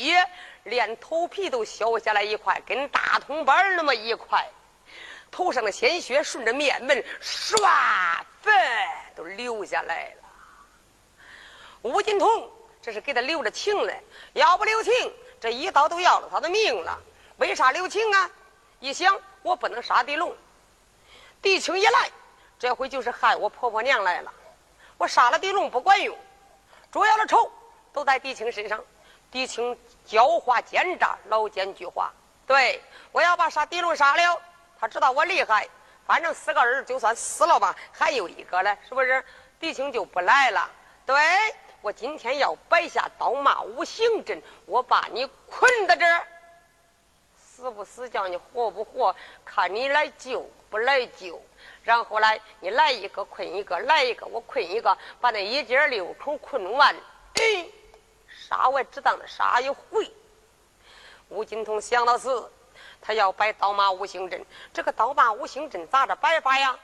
血，连头皮都削下来一块，跟大铜板那么一块，头上的鲜血顺着面门唰粉都流下来了。吴金童这是给他留着情了，要不留情，这一刀都要了他的命了。为啥留情啊？一想，我不能杀狄龙，狄青一来，这回就是害我婆婆娘来了。我杀了狄龙不管用，主要的仇都在狄青身上。狄青狡猾奸诈，老奸巨猾。对我要把杀狄龙杀了，他知道我厉害，反正四个人就算死了吧，还有一个嘞，是不是？狄青就不来了。对我今天要摆下刀马五行阵，我把你捆在这儿。死不死，叫你活不活，看你来救不来救。然后来，你来一个困一个，来一个我困一个，把那一家六口困完。哎，杀我只当的杀一回。吴金通想到是，他要摆刀马五行阵。这个刀马五行阵咋着摆法呀？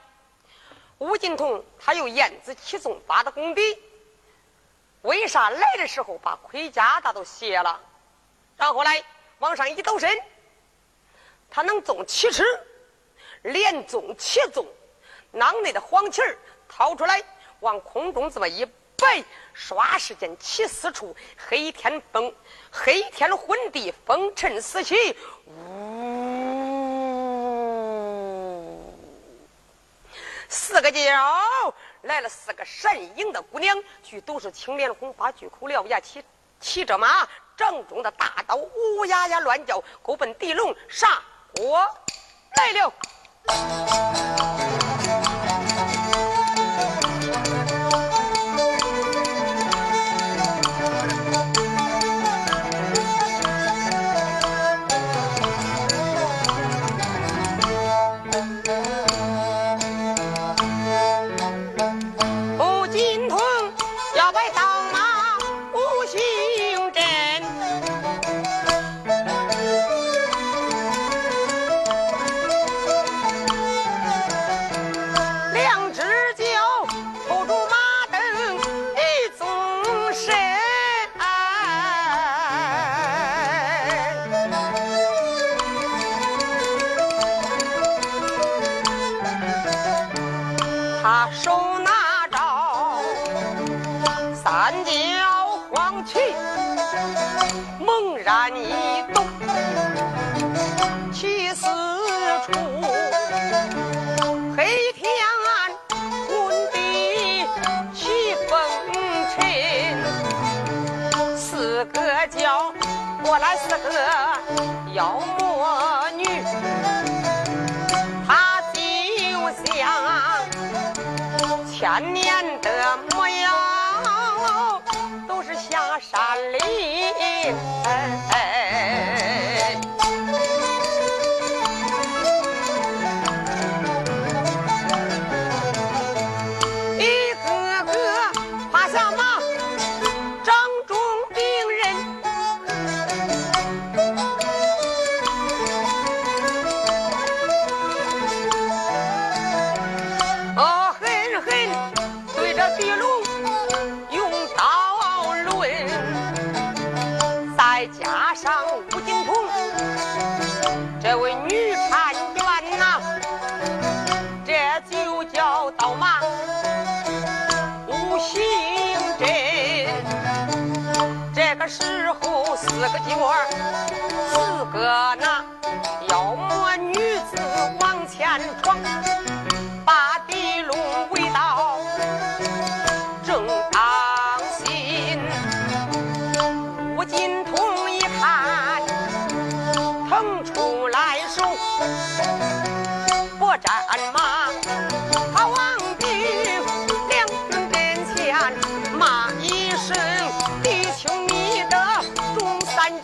吴金通他有燕子七纵八的功底，为啥来的时候把盔甲他都卸了？然后来往上一抖身。他能纵七尺，连纵七纵，囊内的黄旗儿掏出来，往空中这么一摆，唰时间起四处，黑天风，黑天昏地，风尘四起，呜，四个叫来了四个神影的姑娘，俱都是青脸红发，巨口獠牙，骑骑着马，掌中的大刀，呜呀呀乱叫，狗奔地龙杀。我来了。Tao 去四处，黑天昏地起风尘，四个叫过来四个妖魔女，她就像千年的模样，都是下山林。个时候。四个鸡窝，四个那妖魔女子往前闯，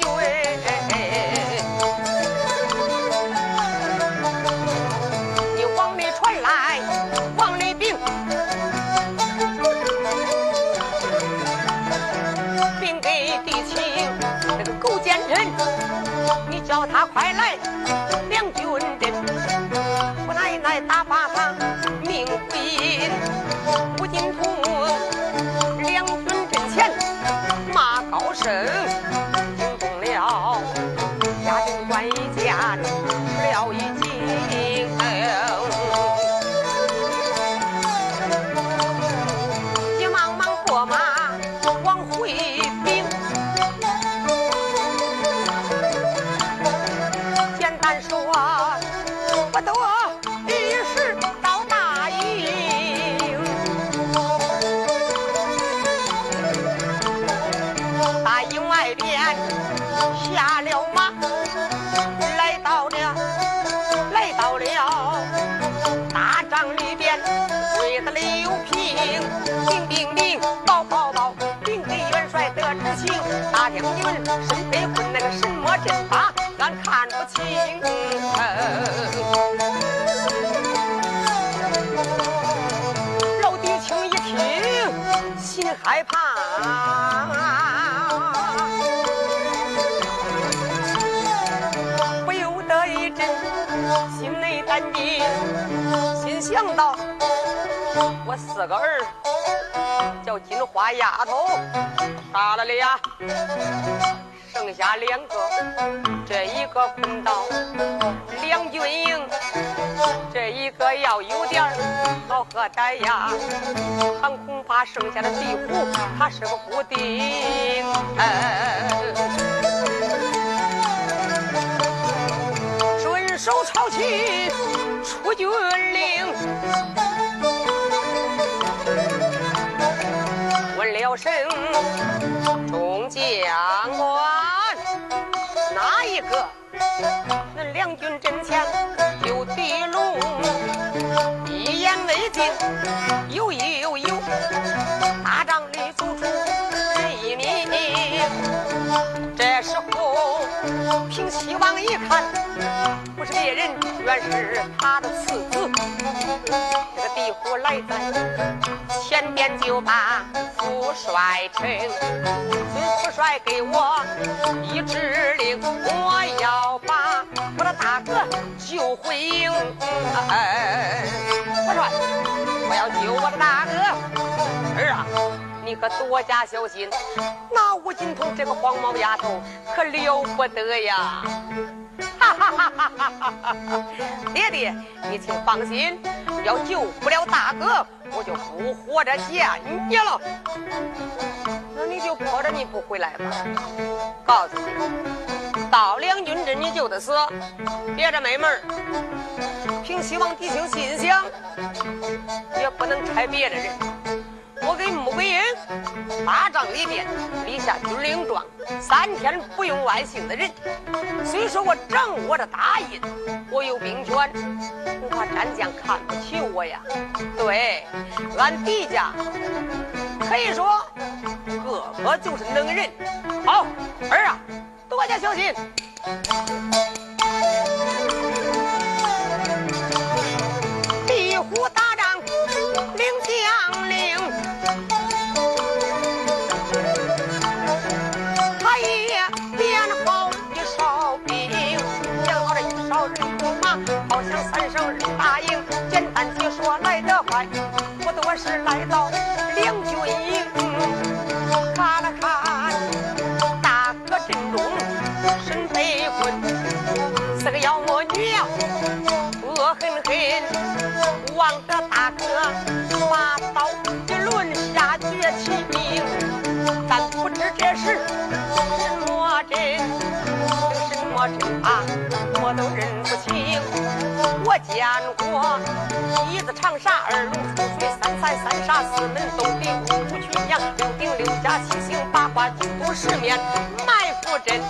叫兵兵令，报报报，兵阵元帅得知情，大将军身背混那个什么阵法，俺看不清。老弟兄一听，心害怕。不由得一阵心内胆惊，心想到我四个儿。叫金花丫头杀了俩。剩下两个，这一个困到两军营，这一个要有点好喝歹呀，很恐怕剩下的地虎他是个不定。顺手抄起出军令，了声众将官。哪一个？那两军阵前有敌龙，一言未尽，有一有有，大帐里走出一名。这时候，平西王一看，不是别人，原是他的次子。这个地虎来在前边，就把副帅称。副帅给我一指令，我要把我的大哥救回营。副帅，我要救我的大哥。儿啊，你可多加小心，那吴金童这个黄毛丫头可了不得呀！哈哈哈哈哈哈！爹爹，你请放心，要救不了大哥，我就不活着见你了。那你就拖着你不回来吧。告诉你，到两军阵你就得死，别的没门儿。凭希望弟兄心想，也不能拆别的人。我给穆桂英大帐里边立下军令状，三天不用外姓的人。虽说我掌握着大印，我有兵权，恐怕战将看不起我呀。对，俺狄家可以说个个就是能人。好，儿啊，多加小心。是来到两军营，看了看大哥阵中身被困，是个妖魔女呀，恶狠狠望着大哥把刀一抡下绝起命，但不知这是什么阵，这什么阵法我都认不清。我见过自长沙，二龙出水，三三三杀，四门洞顶，五虎群羊，六顶六甲，七星八卦，九都十面埋伏阵。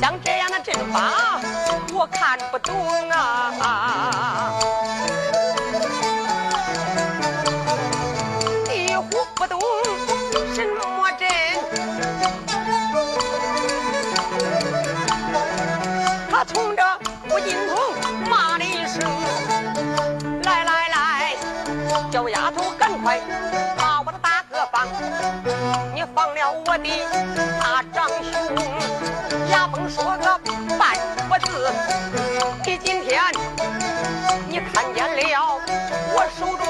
像这样的阵法，我看不懂啊！忘了我的大长兄，牙崩说个半不字。你今天你看见了我手中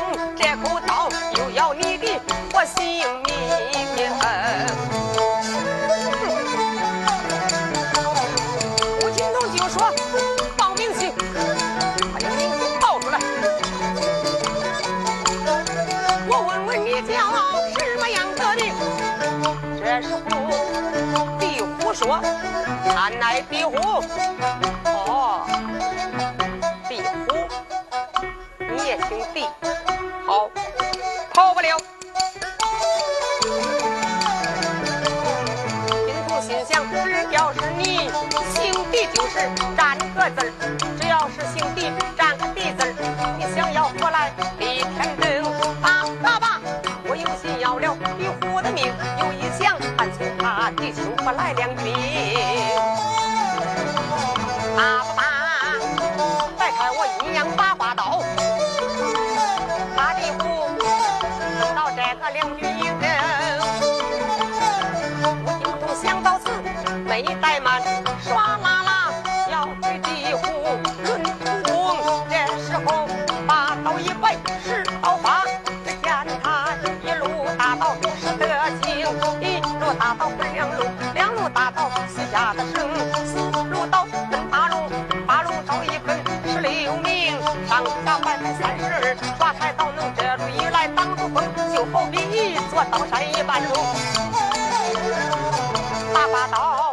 我，俺乃壁虎，哦，壁虎，你也姓地，好，跑不了。金虎心想，只要是你姓地，就是占个字儿；我来两瓶。打不打？再开我阴阳八卦刀。八里湖到这个两女人，我心中想到此，没怠慢耍。刀山一般路。大把刀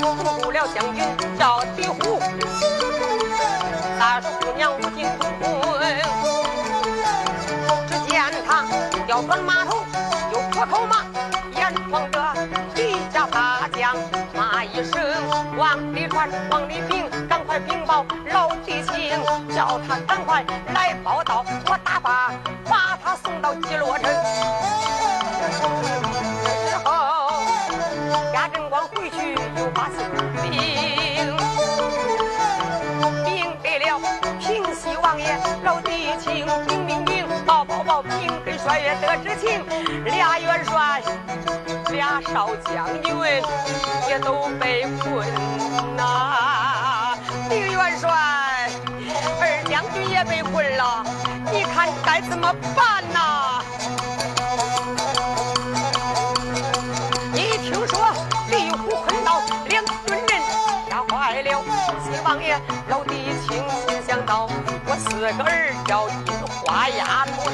护住了将军叫地虎，大叔姑娘无尽通婚。只见他要转马头，又破口骂，眼望着李家大将骂一声：“往里传，往里禀，赶快禀报老弟情，叫他赶快来报道，我打发把他送到基洛城。”去又把信禀，禀给了平西王爷老弟情，禀禀禀，报报报，禀给帅爷得知情，俩元帅，俩少将军也都被困呐。丁元帅，二将军也被困了，你看该怎么办呐？老弟情心想到，我四个儿叫金花丫头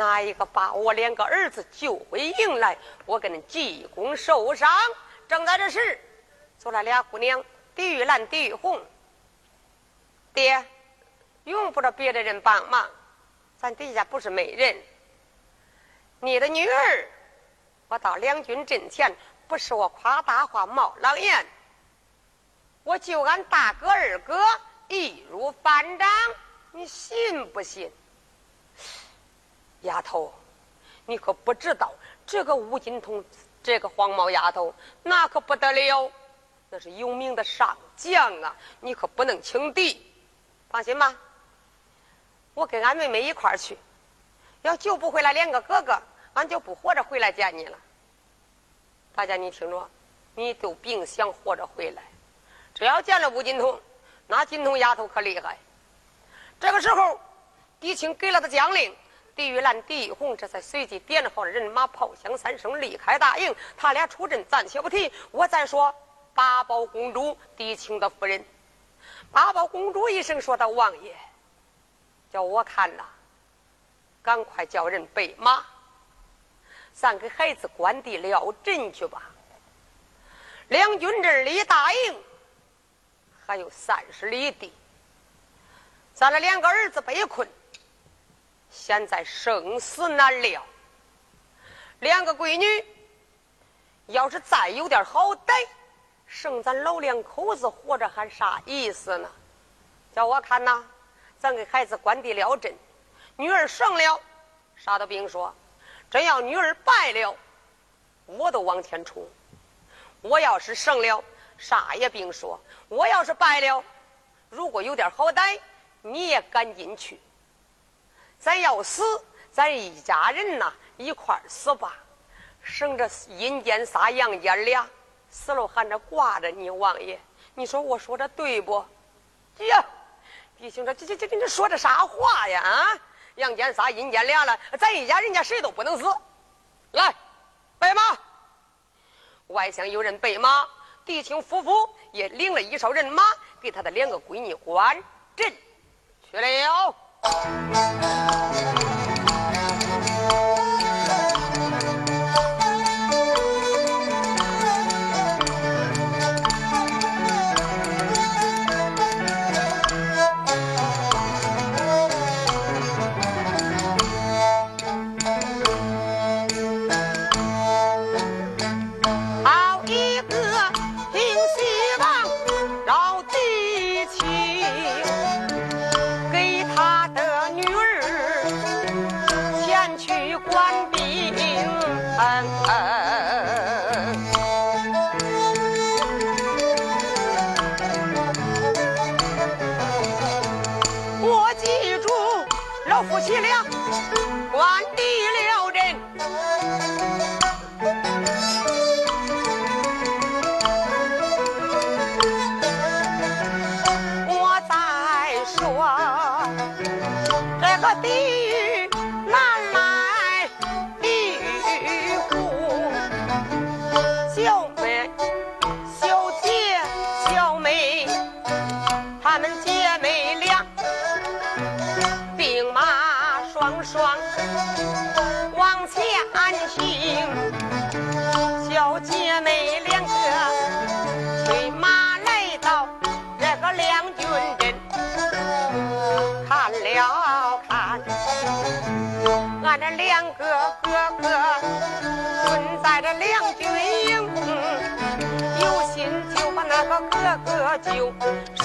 哪一个把我两个儿子救回营来，我给恁记功受赏。正在这时，走来俩姑娘，狄玉兰、狄玉红。爹，用不着别的人帮忙，咱底下不是没人。你的女儿，我到两军阵前，不是我夸大话冒狼言，我就俺大哥二哥易如反掌，你信不信？丫头，你可不知道这个吴金童，这个黄毛丫头，那可不得了，那是有名的上将啊！你可不能轻敌。放心吧，我跟俺妹妹一块儿去，要救不回来两个哥哥，俺就不活着回来见你了。大家你听着，你都别想活着回来。只要见了吴金童，那金童丫头可厉害。这个时候，狄青给了他将令。狄玉兰、狄玉红这才随即点好了人马，炮响三声，离开大营。他俩出阵，暂且不提。我再说八宝公主狄青的夫人。八宝公主一声说道：“王爷，叫我看呐，赶快叫人备马，咱给孩子关地撂阵去吧。两军阵离大营还有三十里地，咱的两个儿子被困。”现在生死难料，两个闺女要是再有点好歹，剩咱老两口子活着还啥意思呢？叫我看呐，咱给孩子关地撂阵，女儿胜了，啥都别说；真要女儿败了，我都往前冲。我要是胜了，啥也别说；我要是败了，如果有点好歹，你也赶紧去。咱要死，咱一家人呐一块死吧，省着阴间仨阳间俩死了还着挂着你王爷，你说我说的对不？呀，弟兄这这这这这说的啥话呀？啊，阳间仨阴间俩了，咱一家人家谁都不能死。来，备马。外乡有人备马，弟兄夫妇也领了一哨人马，给他的两个闺女关阵去了。なるほど。夫妻俩关的且安心。小姐妹两个催马来到这个两军阵，看了看，俺这两个哥哥蹲在这两军营，有心就把那个哥哥救，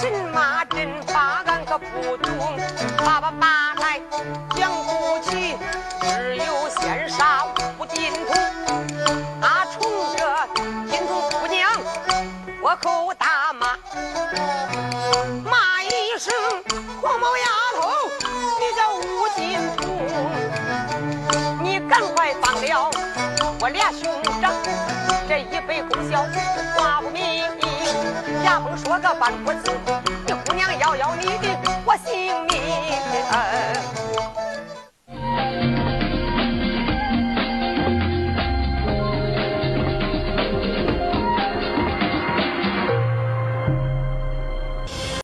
神马阵法俺可不懂，爸爸爸来将。破口大骂，骂一声黄毛丫头，你叫吴金童，你赶快放了我俩兄长，这一杯功效挂不明。牙甭说个半步子，你姑娘要要你的我性命。